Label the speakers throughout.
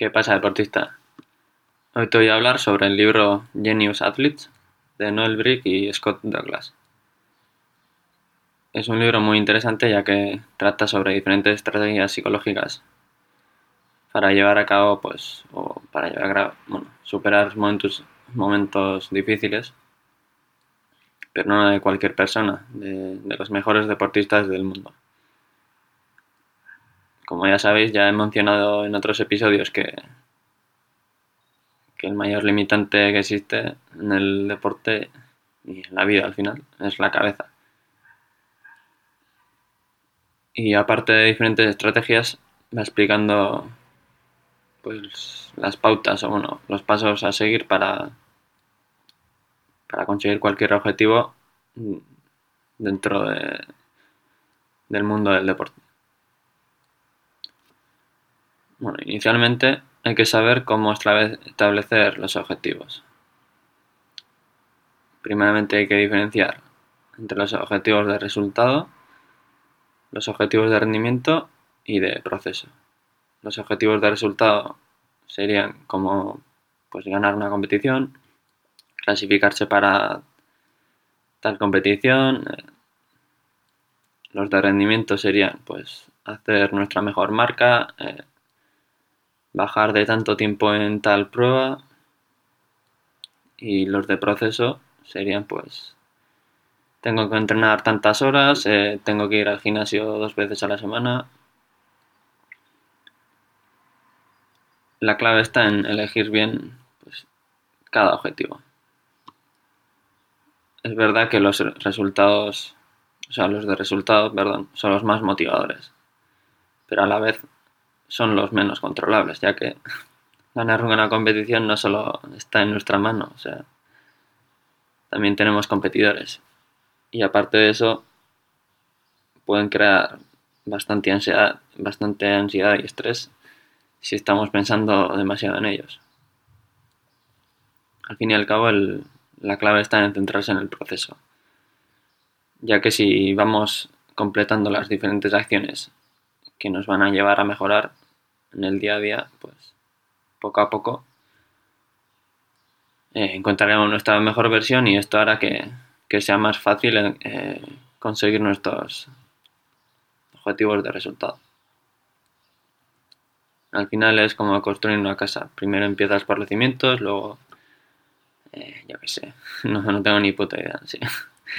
Speaker 1: ¿Qué pasa, deportista? Hoy te voy a hablar sobre el libro Genius Athletes de Noel Brick y Scott Douglas. Es un libro muy interesante ya que trata sobre diferentes estrategias psicológicas para llevar a cabo, pues, o para llevar a bueno, superar momentos, difíciles, pero no de cualquier persona, de los mejores deportistas del mundo. Como ya sabéis, ya he mencionado en otros episodios que, que el mayor limitante que existe en el deporte y en la vida al final es la cabeza. Y aparte de diferentes estrategias, va explicando pues las pautas o bueno, los pasos a seguir para, para conseguir cualquier objetivo dentro de, del mundo del deporte. Bueno, inicialmente hay que saber cómo establecer los objetivos. Primeramente hay que diferenciar entre los objetivos de resultado, los objetivos de rendimiento y de proceso. Los objetivos de resultado serían como pues ganar una competición, clasificarse para tal competición. Los de rendimiento serían pues hacer nuestra mejor marca, eh, bajar de tanto tiempo en tal prueba y los de proceso serían pues tengo que entrenar tantas horas, eh, tengo que ir al gimnasio dos veces a la semana. La clave está en elegir bien pues, cada objetivo. Es verdad que los resultados, o sea, los de resultados, perdón, son los más motivadores, pero a la vez son los menos controlables, ya que ganar una competición no solo está en nuestra mano, o sea, también tenemos competidores. Y aparte de eso, pueden crear bastante ansiedad, bastante ansiedad y estrés si estamos pensando demasiado en ellos. Al fin y al cabo, la clave está en centrarse en el proceso, ya que si vamos completando las diferentes acciones que nos van a llevar a mejorar, en el día a día, pues poco a poco eh, encontraremos nuestra mejor versión y esto hará que, sea más fácil eh, conseguir nuestros objetivos de resultado. Al final es como construir una casa. Primero empiezas por los cimientos, luego, eh, yo qué sé, no, no, tengo ni puta idea. Sí.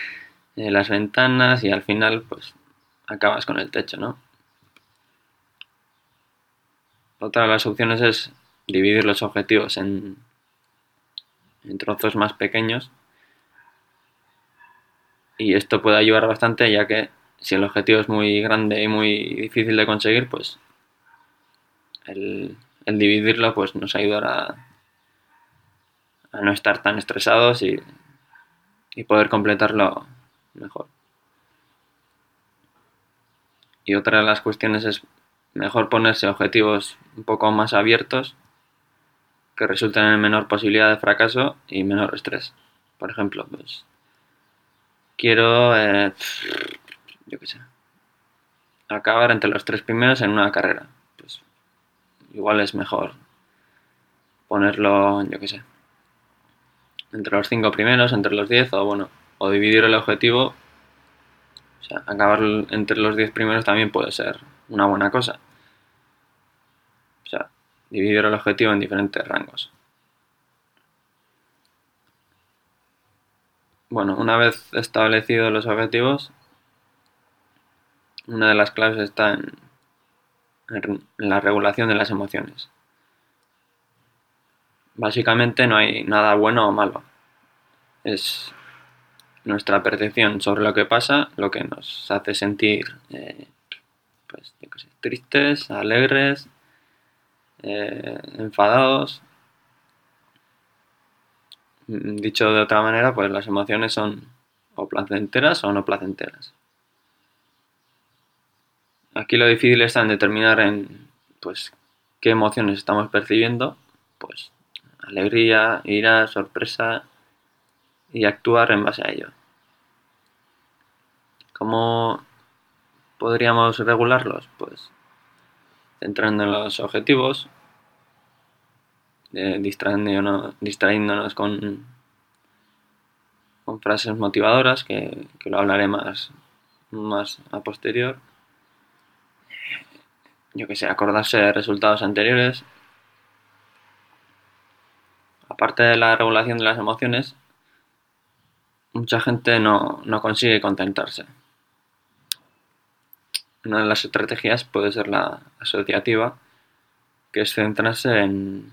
Speaker 1: las ventanas y al final pues acabas con el techo, ¿no? Otra de las opciones es dividir los objetivos en, trozos más pequeños y esto puede ayudar bastante ya que si el objetivo es muy grande y muy difícil de conseguir, pues el, dividirlo pues nos ayudará a no estar tan estresados y poder completarlo mejor. Y otra de las cuestiones es mejor ponerse objetivos un poco más abiertos que resulten en menor posibilidad de fracaso y menor estrés. Por ejemplo, pues quiero, eh, yo qué sé, acabar entre los tres primeros en una carrera. Pues igual es mejor ponerlo, yo qué sé, entre los cinco primeros, entre los diez, o bueno, o dividir el objetivo. O sea, acabar entre los diez primeros también puede ser una buena cosa. O sea, dividir el objetivo en diferentes rangos. Bueno, una vez establecidos los objetivos, una de las claves está en, la regulación de las emociones. Básicamente no hay nada bueno o malo. Es nuestra percepción sobre lo que pasa lo que nos hace sentir eh, tristes, alegres, eh, enfadados. Mm, dicho de otra manera, pues las emociones son o placenteras o no placenteras. Aquí lo difícil está en determinar en pues qué emociones estamos percibiendo, pues alegría, ira, sorpresa y actuar en base a ello. ¿Cómo podríamos regularlos? Pues centrando en los objetivos, distrayéndonos, distrayéndonos con, con frases motivadoras, que, que lo hablaré más, más a posterior. Yo que sé, acordarse de resultados anteriores. Aparte de la regulación de las emociones, mucha gente no, no consigue contentarse. Una de las estrategias puede ser la asociativa, que es centrarse en,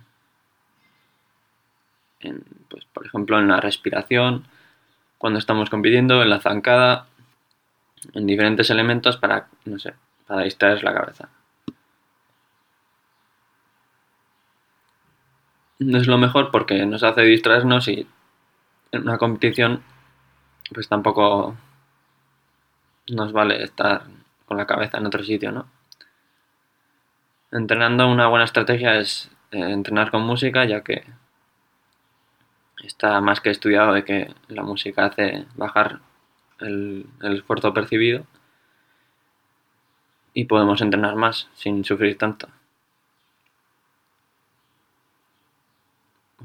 Speaker 1: en pues, por ejemplo, en la respiración, cuando estamos compitiendo, en la zancada, en diferentes elementos para, no sé, para distraer la cabeza. No es lo mejor porque nos hace distraernos y en una competición pues tampoco nos vale estar con la cabeza en otro sitio, ¿no? Entrenando una buena estrategia es eh, entrenar con música, ya que está más que estudiado de que la música hace bajar el, esfuerzo percibido y podemos entrenar más sin sufrir tanto.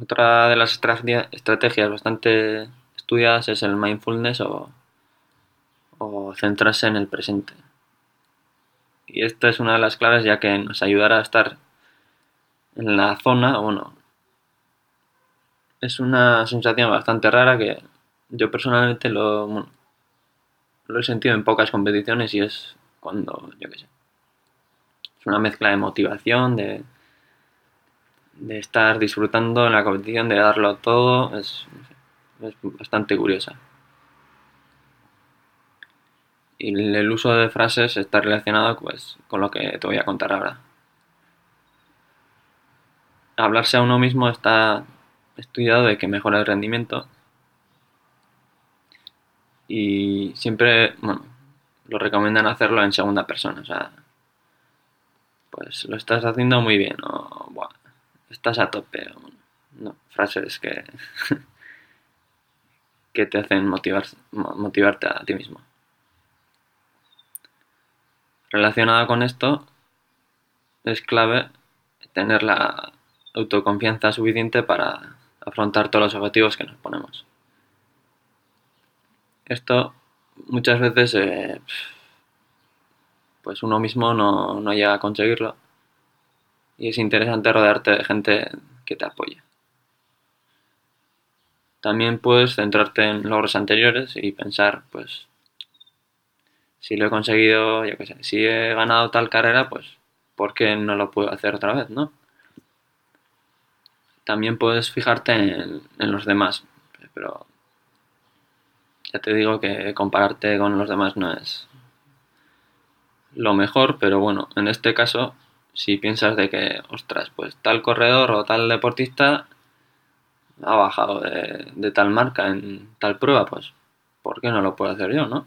Speaker 1: Otra de las estrategias bastante estudiadas es el mindfulness o centrarse en el presente. Y esta es una de las claves ya que nos ayudará a estar en la zona, bueno, es una sensación bastante rara que yo personalmente lo, lo he sentido en pocas competiciones y es cuando, yo qué sé, es una mezcla de motivación, de, de estar disfrutando en la competición, de darlo todo, es, es bastante curiosa. Y el uso de frases está relacionado pues, con lo que te voy a contar ahora. Hablarse a uno mismo está estudiado de que mejora el rendimiento y siempre, bueno, lo recomiendan hacerlo en segunda persona, o sea, pues lo estás haciendo muy bien o estás a tope, no, frases que, que te hacen motivar, motivarte a ti mismo. Relacionado con esto, es clave tener la autoconfianza suficiente para afrontar todos los objetivos que nos ponemos. Esto muchas veces eh, pues uno mismo no, no, llega a conseguirlo y es interesante rodearte de gente que te apoye. También puedes centrarte en logros anteriores y pensar, pues, si lo he conseguido, sé, si he ganado tal carrera, pues, ¿por qué no lo puedo hacer otra vez, no? También puedes fijarte en, los demás, pero ya te digo que compararte con los demás no es lo mejor, pero bueno, en este caso, si piensas de que, ostras, pues tal corredor o tal deportista ha bajado de, de tal marca en tal prueba, pues, ¿por qué no lo puedo hacer yo, no?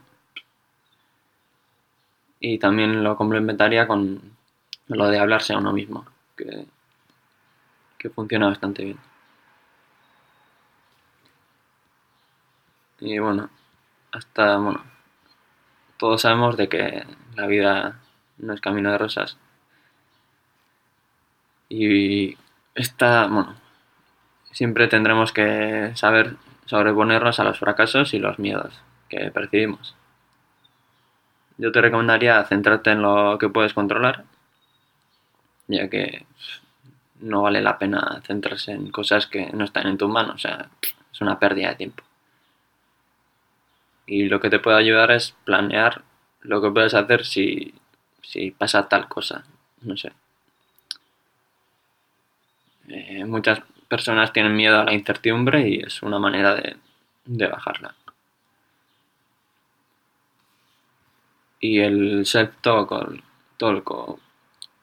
Speaker 1: Y también lo complementaría con lo de hablarse a uno mismo, que que funciona bastante bien. Y bueno, hasta, bueno, todos sabemos de que la vida no es camino de rosas. Y esta, bueno, siempre tendremos que saber sobreponernos a los fracasos y los miedos que percibimos. Yo te recomendaría centrarte en lo que puedes controlar, ya que no vale la pena centrarse en cosas que no están en tus manos, o sea, es una pérdida de tiempo. Y lo que te puede ayudar es planear lo que puedes hacer si, si pasa tal cosa, no sé. Eh, muchas personas tienen miedo a la incertidumbre y es una manera de, de bajarla. Y el self-talk, el talk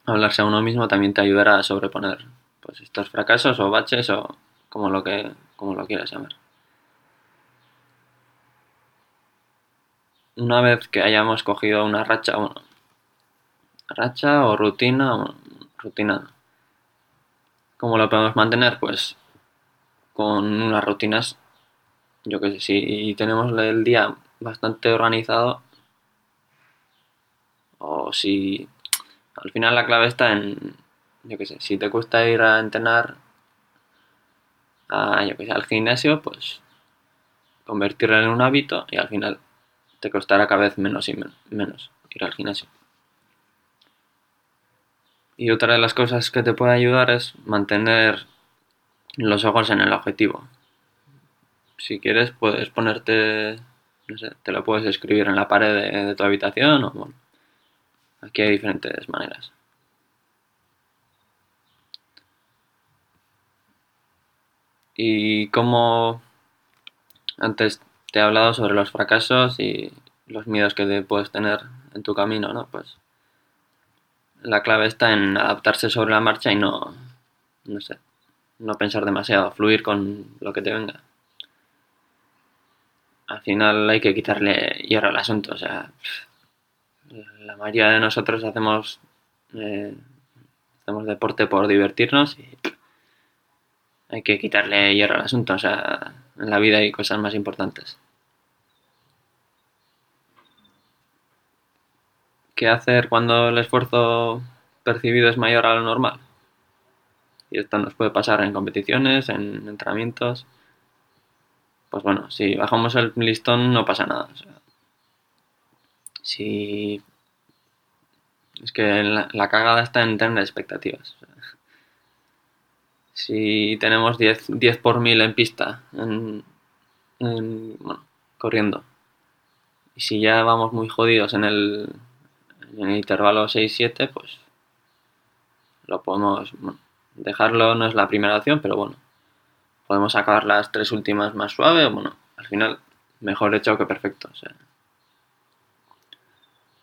Speaker 1: hablarse a uno mismo también te ayudará a sobreponer pues, estos fracasos o baches o como lo, que, como lo quieras llamar. Una vez que hayamos cogido una racha, bueno, racha o rutina, rutina, ¿cómo lo podemos mantener? Pues con unas rutinas, yo que sé, si tenemos el día bastante organizado o si al final la clave está en, yo qué sé, si te cuesta ir a entrenar, al gimnasio, pues convertirlo en un hábito y al final te costará cada vez menos y menos ir al gimnasio. Y otra de las cosas que te puede ayudar es mantener los ojos en el objetivo. Si quieres puedes ponerte, no sé, te lo puedes escribir en la pared de, tu habitación o bueno, aquí hay diferentes maneras. Y como antes te he hablado sobre los fracasos y los miedos que puedes tener en tu camino, ¿no? Pues la clave está en adaptarse sobre la marcha y no, no sé, no pensar demasiado, fluir con lo que te venga. Al final hay que quitarle hierro al asunto, o sea, la mayoría de nosotros hacemos, eh, hacemos deporte por divertirnos y hay que quitarle hierro al asunto, o sea, en la vida hay cosas más importantes. ¿Qué hacer cuando el esfuerzo percibido es mayor a lo normal? Y esto nos puede pasar en competiciones, en entrenamientos. Pues bueno, si bajamos el listón no pasa nada. Si. Es que la, cagada está en tener expectativas. si tenemos 10, 10 por mil en pista, en, bueno, corriendo, y si ya vamos muy jodidos en el, en el intervalo 6-7, pues lo podemos. Dejarlo no es la primera opción, pero bueno, podemos acabar las tres últimas más suave, bueno, al final mejor hecho que perfecto.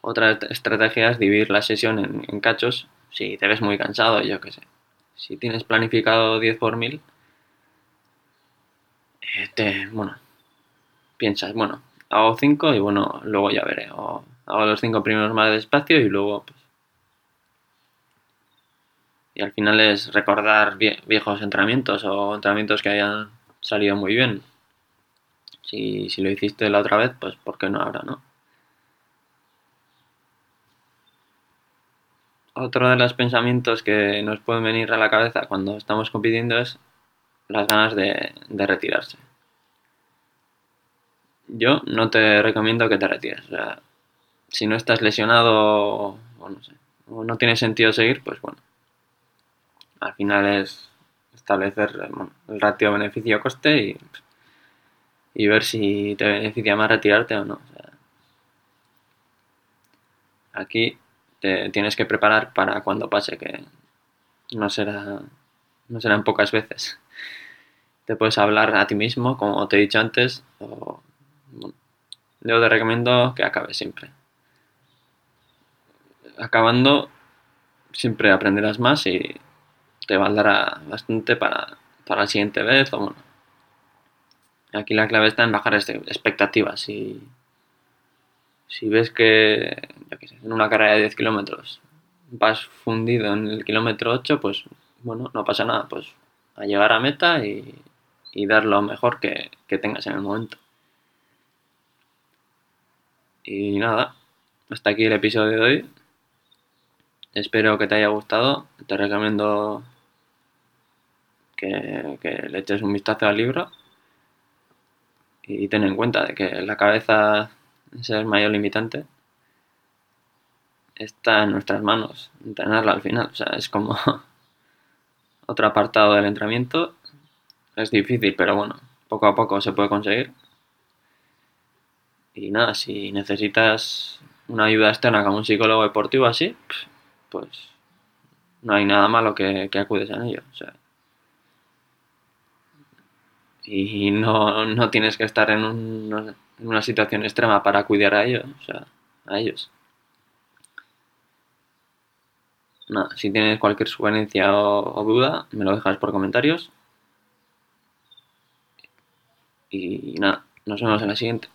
Speaker 1: Otra estrategia es dividir la sesión en, cachos. Si te ves muy cansado, yo qué sé. Si tienes planificado 10 por 1000, eh, bueno, piensas, bueno, hago 5 y bueno, luego ya veré. O hago los 5 primeros más despacio y luego pues, y al final es recordar viejos entrenamientos o entrenamientos que hayan salido muy bien. Si, lo hiciste la otra vez, pues ¿por qué no ahora, no? Otro de los pensamientos que nos pueden venir a la cabeza cuando estamos compitiendo es las ganas de, retirarse. Yo no te recomiendo que te retires. Si no estás lesionado o no sé, o no tiene sentido seguir, pues bueno, al final es establecer el ratio beneficio-coste y, ver si te beneficia más retirarte o no. aquí te tienes que preparar para cuando pase, que no será no serán pocas veces. Te puedes hablar a ti mismo, como te he dicho antes, o yo te recomiendo que acabes siempre. Acabando, siempre aprenderás más y te valdrá bastante para, para la siguiente vez. O bueno. Aquí la clave está en bajar expectativas. Si, si ves que en una carrera de 10 kilómetros vas fundido en el kilómetro 8, pues bueno, no pasa nada. Pues a llegar a meta y, dar lo mejor que, que tengas en el momento. Y nada, hasta aquí el episodio de hoy. Espero que te haya gustado. Te recomiendo que, le eches un vistazo al libro y ten en cuenta de que la cabeza es el mayor limitante está en nuestras manos entrenarla al final. O sea es como otro apartado del entrenamiento. Es difícil pero bueno poco a poco se puede conseguir. Y nada si necesitas una ayuda externa como un psicólogo deportivo así pues no hay nada malo que, que acudes a ello o sea. Y no, tienes que estar en, una situación extrema para cuidar a ellos, o sea, a ellos. Nada, si tienes cualquier sugerencia o, duda, me lo dejas por comentarios. Y nada, nos vemos en la siguiente.